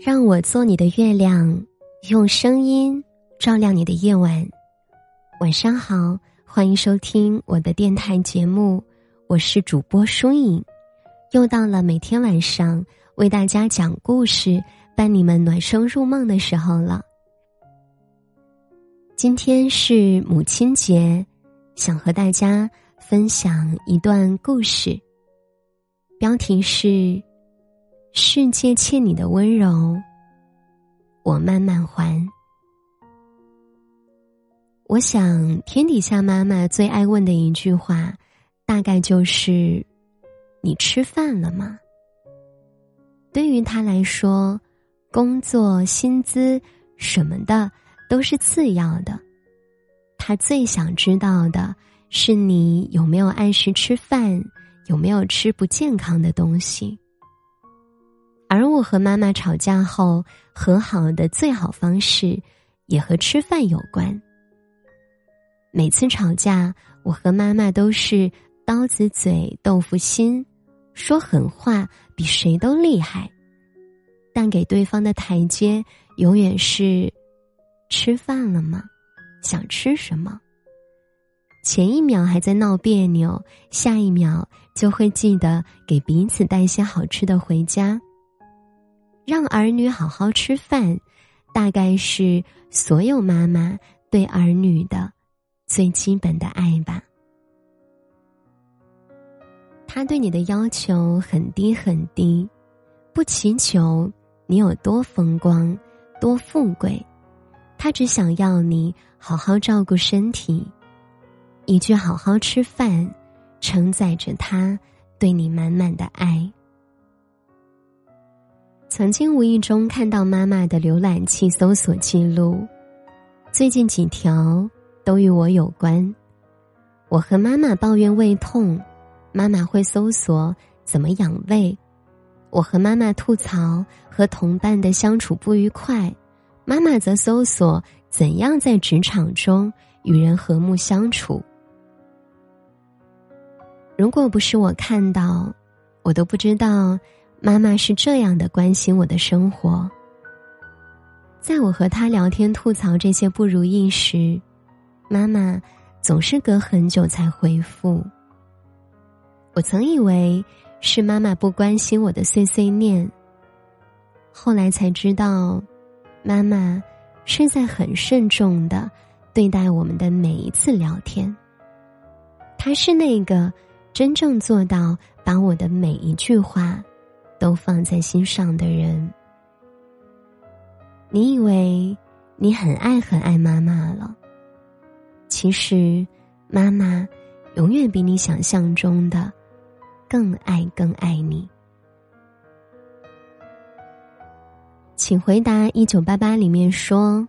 让我做你的月亮，用声音照亮你的夜晚。晚上好，欢迎收听我的电台节目，我是主播舒影。又到了每天晚上为大家讲故事、伴你们暖声入梦的时候了。今天是母亲节，想和大家分享一段故事，标题是。世界欠你的温柔，我慢慢还。我想，天底下妈妈最爱问的一句话，大概就是：“你吃饭了吗？”对于她来说，工作、薪资什么的都是次要的，她最想知道的是你有没有按时吃饭，有没有吃不健康的东西。而我和妈妈吵架后和好的最好方式，也和吃饭有关。每次吵架，我和妈妈都是刀子嘴豆腐心，说狠话比谁都厉害，但给对方的台阶永远是：吃饭了吗？想吃什么？前一秒还在闹别扭，下一秒就会记得给彼此带些好吃的回家。让儿女好好吃饭，大概是所有妈妈对儿女的最基本的爱吧。他对你的要求很低很低，不祈求你有多风光、多富贵，他只想要你好好照顾身体。一句“好好吃饭”，承载着他对你满满的爱。曾经无意中看到妈妈的浏览器搜索记录，最近几条都与我有关。我和妈妈抱怨胃痛，妈妈会搜索怎么养胃；我和妈妈吐槽和同伴的相处不愉快，妈妈则搜索怎样在职场中与人和睦相处。如果不是我看到，我都不知道。妈妈是这样的关心我的生活，在我和他聊天吐槽这些不如意时，妈妈总是隔很久才回复。我曾以为是妈妈不关心我的碎碎念，后来才知道，妈妈是在很慎重的对待我们的每一次聊天。她是那个真正做到把我的每一句话。都放在心上的人，你以为你很爱很爱妈妈了？其实，妈妈永远比你想象中的更爱更爱你。请回答一九八八里面说：“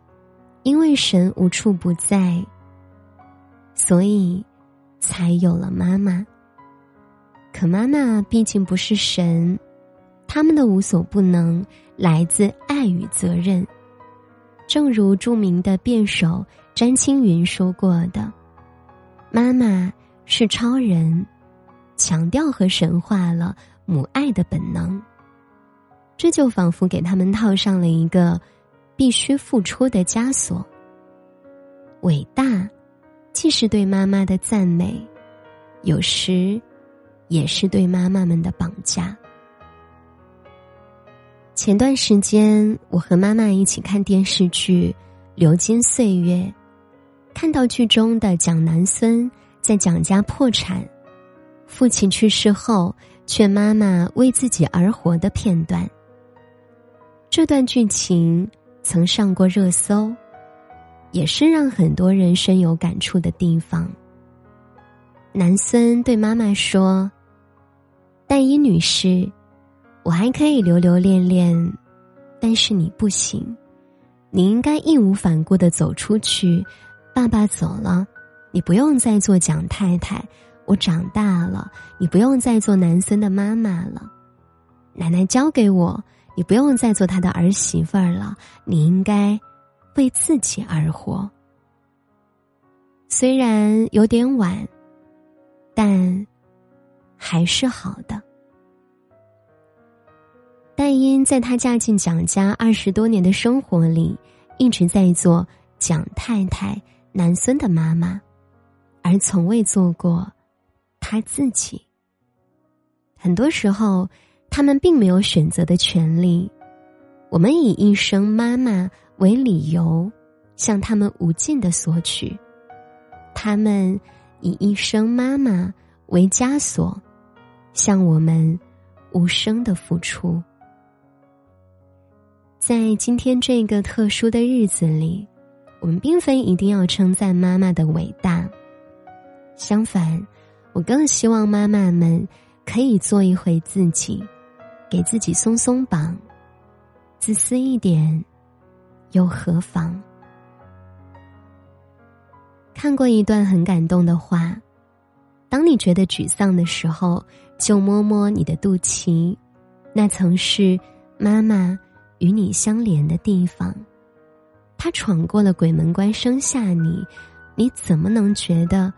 因为神无处不在，所以才有了妈妈。可妈妈毕竟不是神。”他们的无所不能来自爱与责任，正如著名的辩手詹青云说过的：“妈妈是超人，强调和神化了母爱的本能。”这就仿佛给他们套上了一个必须付出的枷锁。伟大，既是对妈妈的赞美，有时也是对妈妈们的绑架。前段时间，我和妈妈一起看电视剧《流金岁月》，看到剧中的蒋南孙在蒋家破产、父亲去世后劝妈妈为自己而活的片段。这段剧情曾上过热搜，也是让很多人深有感触的地方。南孙对妈妈说：“戴依女士。”我还可以留留恋恋，但是你不行。你应该义无反顾的走出去。爸爸走了，你不用再做蒋太太。我长大了，你不用再做男孙的妈妈了。奶奶交给我，你不用再做她的儿媳妇儿了。你应该为自己而活。虽然有点晚，但还是好的。戴爱英在她嫁进蒋家二十多年的生活里，一直在做蒋太太男孙的妈妈，而从未做过她自己。很多时候，他们并没有选择的权利。我们以一声妈妈为理由，向他们无尽的索取；他们以一声妈妈为枷锁，向我们无声的付出。在今天这个特殊的日子里，我们并非一定要称赞妈妈的伟大。相反，我更希望妈妈们。可以做一回自己，给自己松松绑，自私一点，又何妨？看过一段很感动的话：当你觉得沮丧的时候，就摸摸你的肚脐，那曾是妈妈与你相连的地方。他闯过了鬼门关，生下你，你怎么能觉得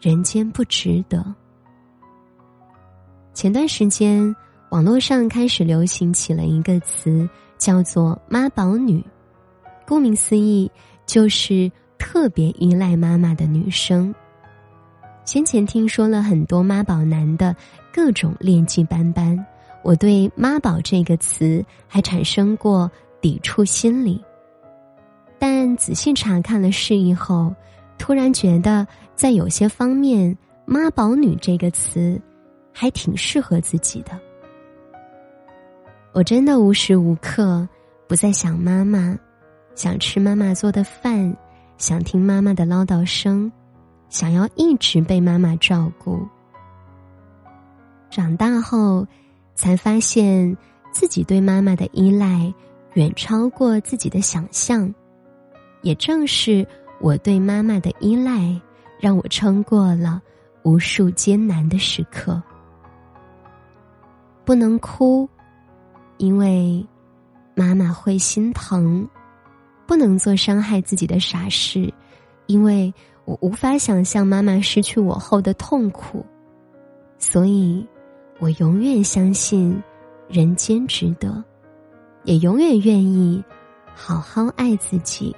人间不值得？前段时间，网络上开始流行起了一个词，叫做“妈宝女”。顾名思义，就是特别依赖妈妈的女生。先前听说了很多妈宝男的各种劣迹斑斑，我对“妈宝”这个词还产生过抵触心理。但仔细查看了示意后，突然觉得在有些方面，“妈宝女”这个词。还挺适合自己的。我真的无时无刻不在想妈妈，想吃妈妈做的饭，想听妈妈的唠叨声，想要一直被妈妈照顾。长大后，才发现自己对妈妈的依赖远超过自己的想象。也正是我对妈妈的依赖，让我撑过了无数艰难的时刻。不能哭，因为妈妈会心疼；不能做伤害自己的傻事，因为我无法想象妈妈失去我后的痛苦。所以，我永远相信人间值得，也永远愿意好好爱自己，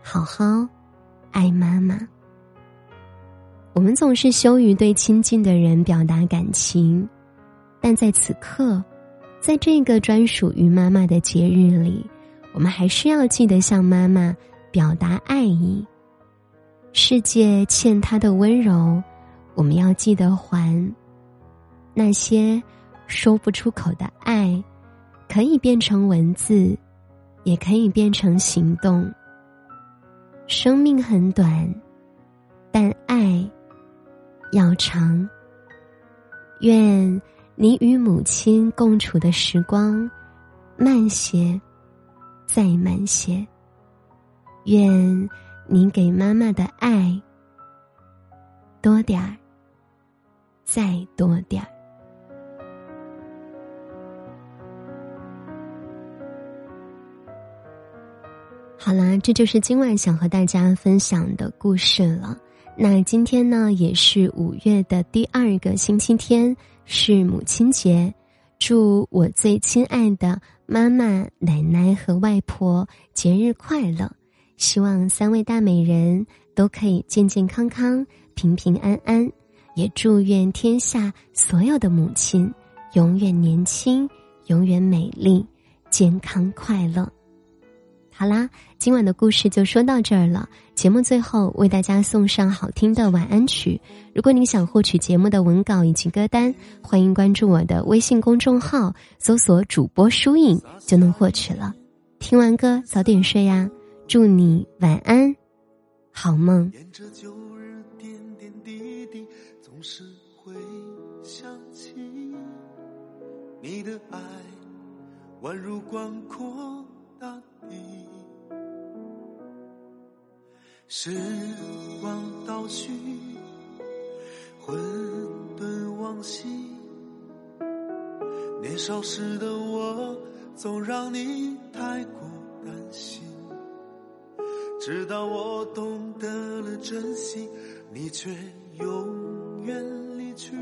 好好爱妈妈。我们总是羞于对亲近的人表达感情。但在此刻，在这个专属于妈妈的节日里，我们还是要记得向妈妈表达爱意。世界欠她的温柔，我们要记得还。那些说不出口的爱，可以变成文字，也可以变成行动。生命很短，但爱要长。愿。你与母亲共处的时光，慢些，再慢些。愿你给妈妈的爱多点儿，再多点儿。好啦，这就是今晚想和大家分享的故事了。那今天呢，也是五月的第二个星期天，是母亲节。祝我最亲爱的妈妈、奶奶和外婆节日快乐！希望三位大美人都可以健健康康、平平安安。也祝愿天下所有的母亲永远年轻、永远美丽、健康快乐。好啦，今晚的故事就说到这儿了。节目最后为大家送上好听的晚安曲。如果你想获取节目的文稿以及歌单，欢迎关注我的微信公众号，搜索“主播疏影”就能获取了。听完歌早点睡呀，祝你晚安，好梦。你的爱宛如广阔大地。时光倒叙，混沌往昔。年少时的我，总让你太过担心。直到我懂得了珍惜，你却永远离去。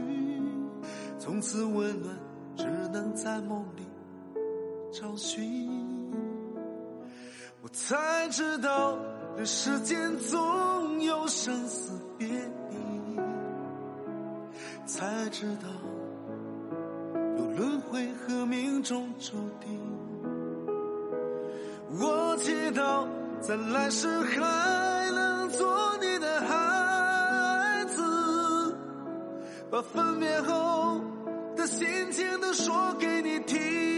从此温暖只能在梦里找寻。我才知道，这世间总有生死别离，才知道有轮回和命中注定。我祈祷在来世还能做你的孩子，把分别后的心情都说给你听。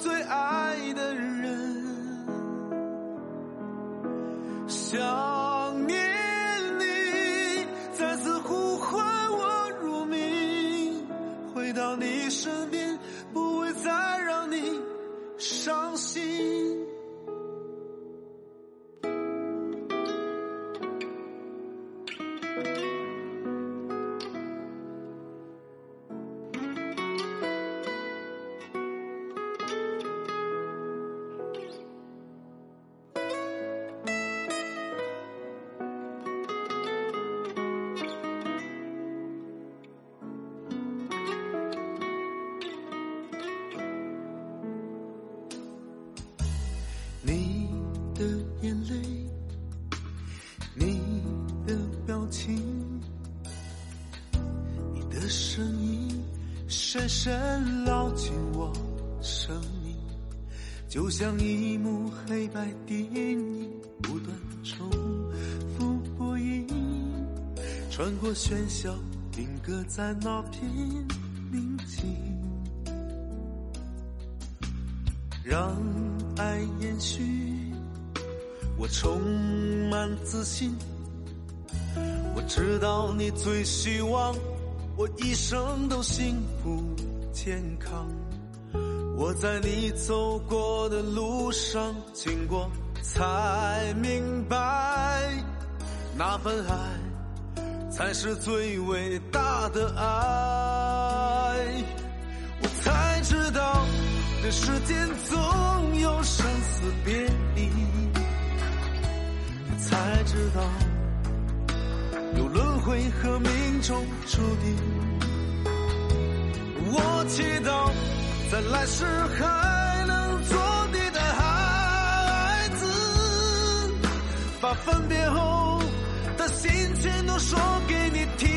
最爱。声音，深深烙进我生命，就像一幕黑白电影，不断重复播映，穿过喧嚣，定格在那片宁静。让爱延续，我充满自信。我知道你最希望我一生都幸福健康。我在你走过的路上经过，才明白那份爱才是最伟大的爱。我才知道。这世间总有生死别离，才知道有轮回和命中注定。我祈祷在来世还能做你的孩子，把分别后的心情都说给你听。